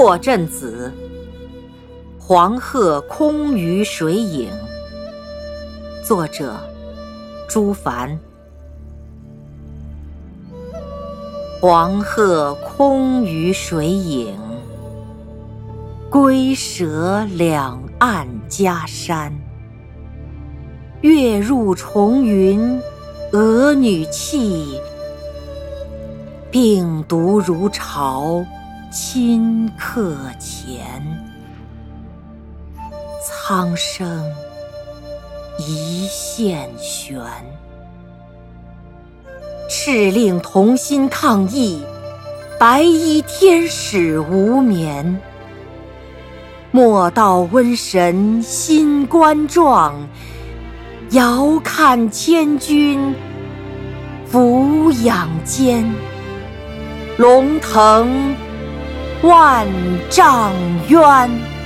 破阵子，黄鹤空余水影。作者：朱凡。黄鹤空余水影，归舍两岸家山。月入重云，娥女泣，病毒如潮。顷刻前，苍生一线悬。敕令同心抗疫，白衣天使无眠。莫道瘟神心冠状，遥看千军俯仰间。龙腾万丈渊。